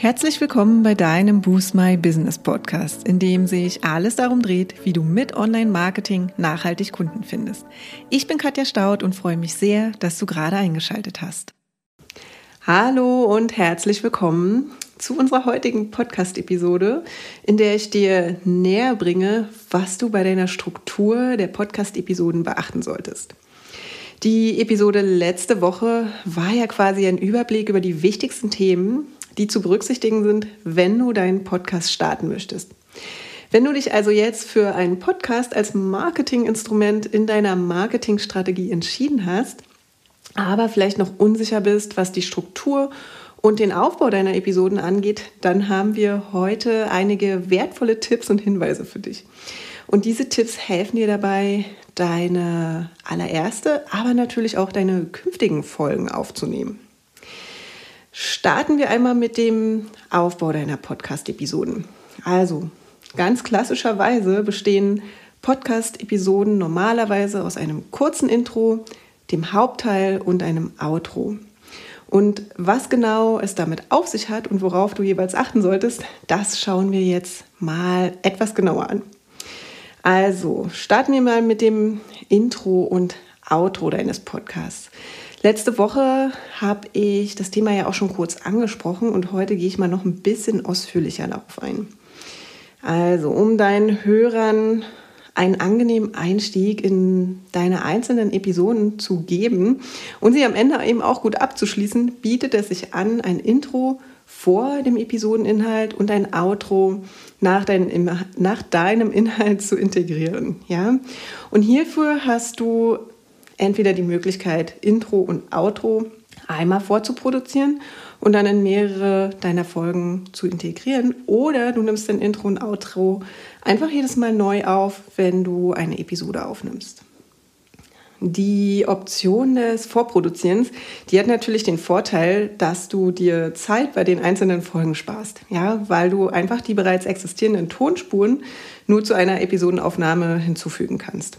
Herzlich willkommen bei deinem Boost My Business Podcast, in dem sich alles darum dreht, wie du mit Online-Marketing nachhaltig Kunden findest. Ich bin Katja Staud und freue mich sehr, dass du gerade eingeschaltet hast. Hallo und herzlich willkommen zu unserer heutigen Podcast-Episode, in der ich dir näher bringe, was du bei deiner Struktur der Podcast-Episoden beachten solltest. Die Episode letzte Woche war ja quasi ein Überblick über die wichtigsten Themen, die zu berücksichtigen sind, wenn du deinen Podcast starten möchtest. Wenn du dich also jetzt für einen Podcast als Marketinginstrument in deiner Marketingstrategie entschieden hast, aber vielleicht noch unsicher bist, was die Struktur und den Aufbau deiner Episoden angeht, dann haben wir heute einige wertvolle Tipps und Hinweise für dich. Und diese Tipps helfen dir dabei, deine allererste, aber natürlich auch deine künftigen Folgen aufzunehmen. Starten wir einmal mit dem Aufbau deiner Podcast-Episoden. Also, ganz klassischerweise bestehen Podcast-Episoden normalerweise aus einem kurzen Intro, dem Hauptteil und einem Outro. Und was genau es damit auf sich hat und worauf du jeweils achten solltest, das schauen wir jetzt mal etwas genauer an. Also, starten wir mal mit dem Intro und Outro deines Podcasts. Letzte Woche habe ich das Thema ja auch schon kurz angesprochen und heute gehe ich mal noch ein bisschen ausführlicher darauf ein. Also, um deinen Hörern einen angenehmen Einstieg in deine einzelnen Episoden zu geben und sie am Ende eben auch gut abzuschließen, bietet es sich an, ein Intro vor dem Episodeninhalt und ein Outro nach, dein, nach deinem Inhalt zu integrieren. Ja? Und hierfür hast du entweder die Möglichkeit, Intro und Outro einmal vorzuproduzieren und dann in mehrere deiner Folgen zu integrieren. Oder du nimmst dein Intro und Outro einfach jedes Mal neu auf, wenn du eine Episode aufnimmst. Die Option des Vorproduzierens, die hat natürlich den Vorteil, dass du dir Zeit bei den einzelnen Folgen sparst, ja, weil du einfach die bereits existierenden Tonspuren nur zu einer Episodenaufnahme hinzufügen kannst.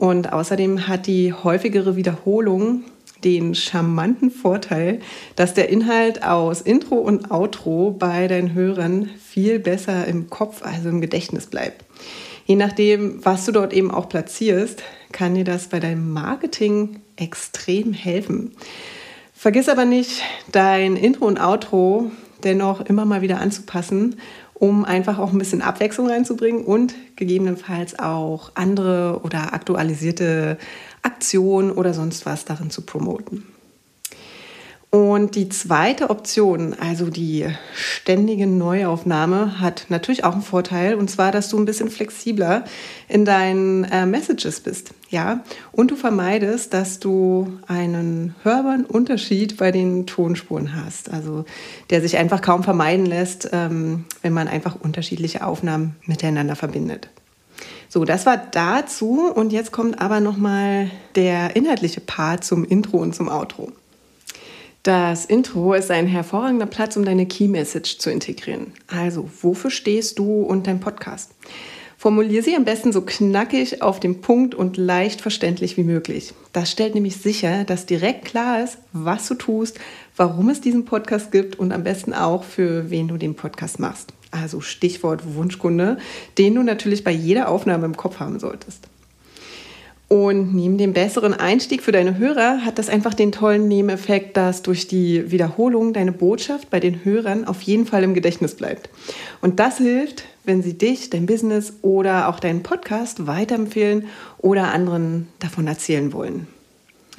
Und außerdem hat die häufigere Wiederholung den charmanten Vorteil, dass der Inhalt aus Intro und Outro bei deinen Hörern viel besser im Kopf, also im Gedächtnis bleibt. Je nachdem, was du dort eben auch platzierst, kann dir das bei deinem Marketing extrem helfen. Vergiss aber nicht, dein Intro und Outro dennoch immer mal wieder anzupassen um einfach auch ein bisschen Abwechslung reinzubringen und gegebenenfalls auch andere oder aktualisierte Aktionen oder sonst was darin zu promoten. Und die zweite Option, also die ständige Neuaufnahme, hat natürlich auch einen Vorteil, und zwar, dass du ein bisschen flexibler in deinen äh, Messages bist, ja, und du vermeidest, dass du einen hörbaren Unterschied bei den Tonspuren hast, also der sich einfach kaum vermeiden lässt, ähm, wenn man einfach unterschiedliche Aufnahmen miteinander verbindet. So, das war dazu und jetzt kommt aber noch mal der inhaltliche Part zum Intro und zum Outro. Das Intro ist ein hervorragender Platz, um deine Key Message zu integrieren. Also, wofür stehst du und dein Podcast? Formulier sie am besten so knackig auf den Punkt und leicht verständlich wie möglich. Das stellt nämlich sicher, dass direkt klar ist, was du tust, warum es diesen Podcast gibt und am besten auch, für wen du den Podcast machst. Also Stichwort Wunschkunde, den du natürlich bei jeder Aufnahme im Kopf haben solltest. Und neben dem besseren Einstieg für deine Hörer hat das einfach den tollen Nebeneffekt, dass durch die Wiederholung deine Botschaft bei den Hörern auf jeden Fall im Gedächtnis bleibt. Und das hilft, wenn sie dich, dein Business oder auch deinen Podcast weiterempfehlen oder anderen davon erzählen wollen.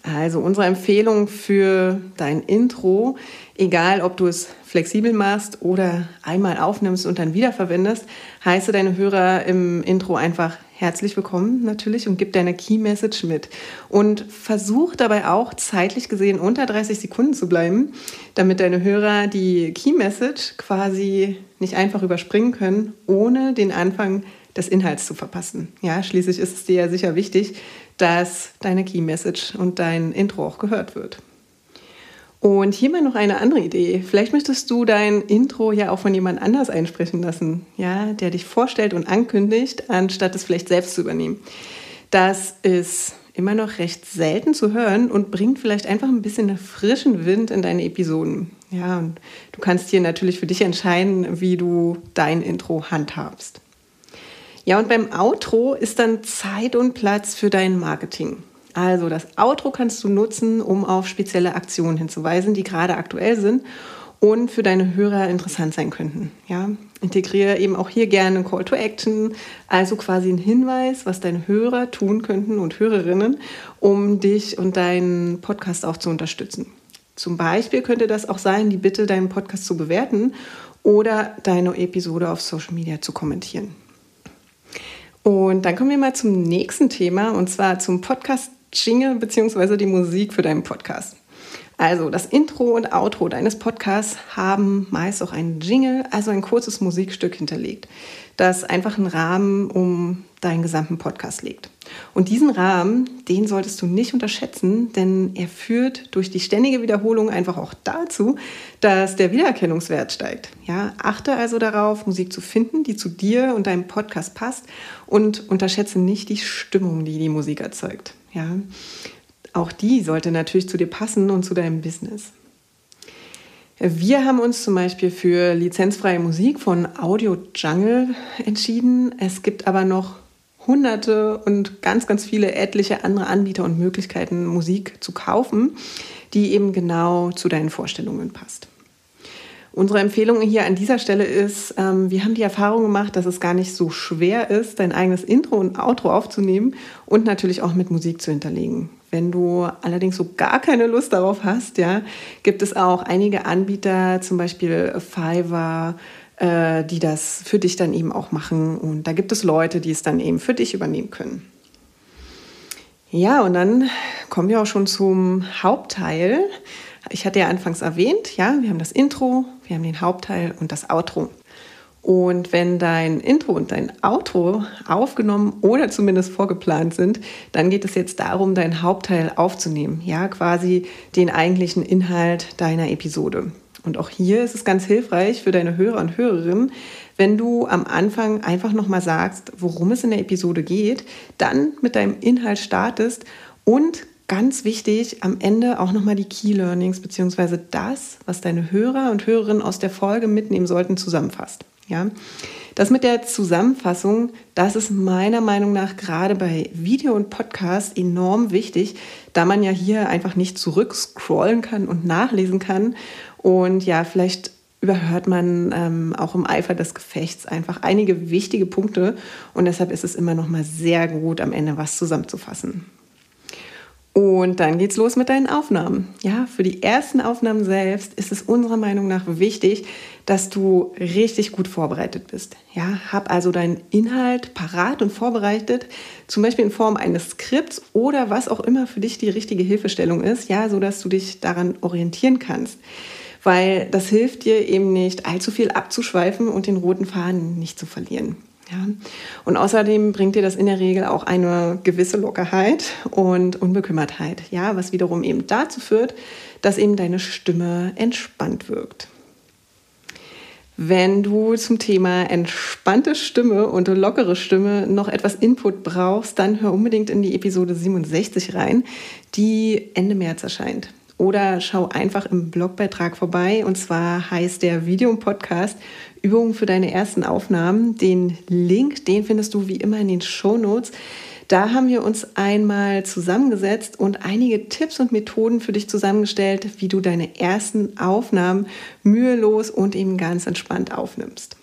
Also unsere Empfehlung für dein Intro, egal ob du es flexibel machst oder einmal aufnimmst und dann wiederverwendest, heiße deine Hörer im Intro einfach herzlich willkommen natürlich und gib deine Key Message mit. Und versuch dabei auch zeitlich gesehen unter 30 Sekunden zu bleiben, damit deine Hörer die Key Message quasi nicht einfach überspringen können, ohne den Anfang des Inhalts zu verpassen. Ja, schließlich ist es dir ja sicher wichtig, dass deine Key Message und dein Intro auch gehört wird. Und hier mal noch eine andere Idee. Vielleicht möchtest du dein Intro ja auch von jemand anders einsprechen lassen, ja, der dich vorstellt und ankündigt, anstatt es vielleicht selbst zu übernehmen. Das ist immer noch recht selten zu hören und bringt vielleicht einfach ein bisschen frischen Wind in deine Episoden. Ja, und du kannst hier natürlich für dich entscheiden, wie du dein Intro handhabst. Ja, und beim Outro ist dann Zeit und Platz für dein Marketing. Also das Outro kannst du nutzen, um auf spezielle Aktionen hinzuweisen, die gerade aktuell sind und für deine Hörer interessant sein könnten. Ja? Integriere eben auch hier gerne einen Call to Action, also quasi einen Hinweis, was deine Hörer tun könnten und Hörerinnen, um dich und deinen Podcast auch zu unterstützen. Zum Beispiel könnte das auch sein, die Bitte, deinen Podcast zu bewerten oder deine Episode auf Social Media zu kommentieren. Und dann kommen wir mal zum nächsten Thema und zwar zum Podcast Jingle bzw. die Musik für deinen Podcast. Also das Intro und Outro deines Podcasts haben meist auch einen Jingle, also ein kurzes Musikstück hinterlegt, das einfach einen Rahmen um deinen gesamten Podcast legt. Und diesen Rahmen, den solltest du nicht unterschätzen, denn er führt durch die ständige Wiederholung einfach auch dazu, dass der Wiedererkennungswert steigt. Ja, achte also darauf, Musik zu finden, die zu dir und deinem Podcast passt und unterschätze nicht die Stimmung, die die Musik erzeugt. Ja, auch die sollte natürlich zu dir passen und zu deinem Business. Wir haben uns zum Beispiel für lizenzfreie Musik von Audio Jungle entschieden. Es gibt aber noch hunderte und ganz, ganz viele etliche andere Anbieter und Möglichkeiten, Musik zu kaufen, die eben genau zu deinen Vorstellungen passt. Unsere Empfehlung hier an dieser Stelle ist, ähm, wir haben die Erfahrung gemacht, dass es gar nicht so schwer ist, dein eigenes Intro und Outro aufzunehmen und natürlich auch mit Musik zu hinterlegen. Wenn du allerdings so gar keine Lust darauf hast, ja, gibt es auch einige Anbieter, zum Beispiel Fiverr, äh, die das für dich dann eben auch machen. Und da gibt es Leute, die es dann eben für dich übernehmen können. Ja, und dann kommen wir auch schon zum Hauptteil. Ich hatte ja anfangs erwähnt, ja, wir haben das Intro, wir haben den Hauptteil und das Outro. Und wenn dein Intro und dein Outro aufgenommen oder zumindest vorgeplant sind, dann geht es jetzt darum, deinen Hauptteil aufzunehmen. Ja, quasi den eigentlichen Inhalt deiner Episode. Und auch hier ist es ganz hilfreich für deine Hörer und Hörerinnen, wenn du am Anfang einfach nochmal sagst, worum es in der Episode geht, dann mit deinem Inhalt startest und ganz wichtig, am Ende auch nochmal die Key Learnings bzw. das, was deine Hörer und Hörerinnen aus der Folge mitnehmen sollten, zusammenfasst. Ja? Das mit der Zusammenfassung, das ist meiner Meinung nach gerade bei Video und Podcast enorm wichtig, da man ja hier einfach nicht zurückscrollen kann und nachlesen kann. Und ja, vielleicht überhört man ähm, auch im Eifer des Gefechts einfach einige wichtige Punkte. Und deshalb ist es immer noch mal sehr gut, am Ende was zusammenzufassen. Und dann geht's los mit deinen Aufnahmen. Ja, für die ersten Aufnahmen selbst ist es unserer Meinung nach wichtig, dass du richtig gut vorbereitet bist. Ja, hab also deinen Inhalt parat und vorbereitet, zum Beispiel in Form eines Skripts oder was auch immer für dich die richtige Hilfestellung ist, ja, so dass du dich daran orientieren kannst. Weil das hilft dir eben nicht, allzu viel abzuschweifen und den roten Faden nicht zu verlieren. Ja. Und außerdem bringt dir das in der Regel auch eine gewisse Lockerheit und Unbekümmertheit, ja, was wiederum eben dazu führt, dass eben deine Stimme entspannt wirkt. Wenn du zum Thema entspannte Stimme und lockere Stimme noch etwas Input brauchst, dann hör unbedingt in die Episode 67 rein, die Ende März erscheint. Oder schau einfach im Blogbeitrag vorbei. Und zwar heißt der Video-Podcast Übungen für deine ersten Aufnahmen. Den Link, den findest du wie immer in den Show Notes. Da haben wir uns einmal zusammengesetzt und einige Tipps und Methoden für dich zusammengestellt, wie du deine ersten Aufnahmen mühelos und eben ganz entspannt aufnimmst.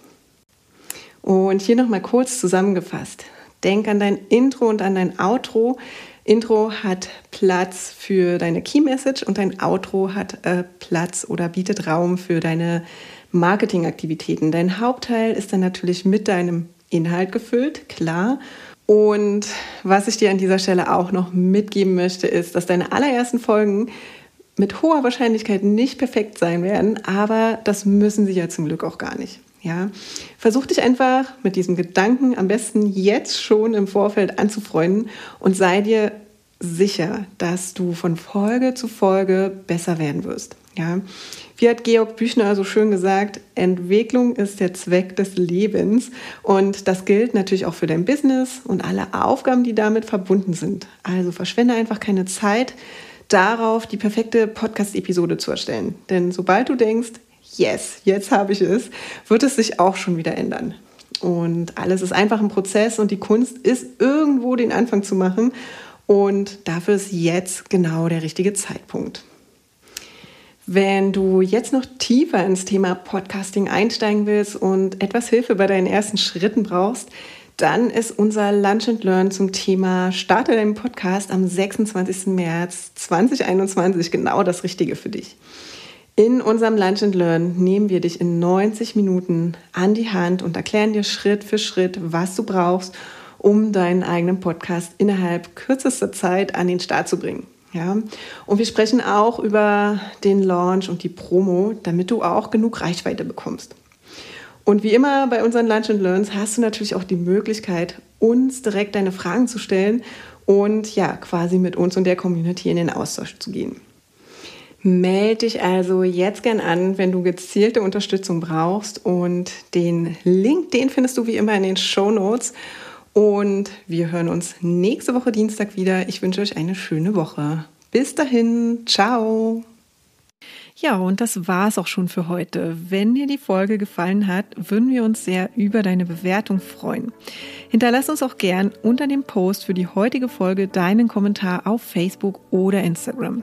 Und hier nochmal kurz zusammengefasst. Denk an dein Intro und an dein Outro. Intro hat Platz für deine Key Message und dein Outro hat äh, Platz oder bietet Raum für deine Marketingaktivitäten. Dein Hauptteil ist dann natürlich mit deinem Inhalt gefüllt, klar. Und was ich dir an dieser Stelle auch noch mitgeben möchte, ist, dass deine allerersten Folgen mit hoher Wahrscheinlichkeit nicht perfekt sein werden, aber das müssen sie ja zum Glück auch gar nicht. Ja, versuch dich einfach mit diesem Gedanken am besten jetzt schon im Vorfeld anzufreunden und sei dir sicher, dass du von Folge zu Folge besser werden wirst. Ja, wie hat Georg Büchner so schön gesagt, Entwicklung ist der Zweck des Lebens und das gilt natürlich auch für dein Business und alle Aufgaben, die damit verbunden sind. Also verschwende einfach keine Zeit darauf, die perfekte Podcast-Episode zu erstellen. Denn sobald du denkst, yes, jetzt habe ich es, wird es sich auch schon wieder ändern. Und alles ist einfach ein Prozess und die Kunst ist irgendwo den Anfang zu machen. Und dafür ist jetzt genau der richtige Zeitpunkt. Wenn du jetzt noch tiefer ins Thema Podcasting einsteigen willst und etwas Hilfe bei deinen ersten Schritten brauchst, dann ist unser Lunch and Learn zum Thema Starte deinen Podcast am 26. März 2021 genau das Richtige für dich. In unserem Lunch and Learn nehmen wir dich in 90 Minuten an die Hand und erklären dir Schritt für Schritt, was du brauchst, um deinen eigenen Podcast innerhalb kürzester Zeit an den Start zu bringen. Ja, und wir sprechen auch über den Launch und die Promo, damit du auch genug Reichweite bekommst. Und wie immer bei unseren Lunch and Learns hast du natürlich auch die Möglichkeit, uns direkt deine Fragen zu stellen und ja, quasi mit uns und der Community in den Austausch zu gehen. Melde dich also jetzt gern an, wenn du gezielte Unterstützung brauchst und den Link, den findest du wie immer in den Show Notes. Und wir hören uns nächste Woche Dienstag wieder. Ich wünsche euch eine schöne Woche. Bis dahin, ciao. Ja, und das war es auch schon für heute. Wenn dir die Folge gefallen hat, würden wir uns sehr über deine Bewertung freuen. Hinterlass uns auch gern unter dem Post für die heutige Folge deinen Kommentar auf Facebook oder Instagram.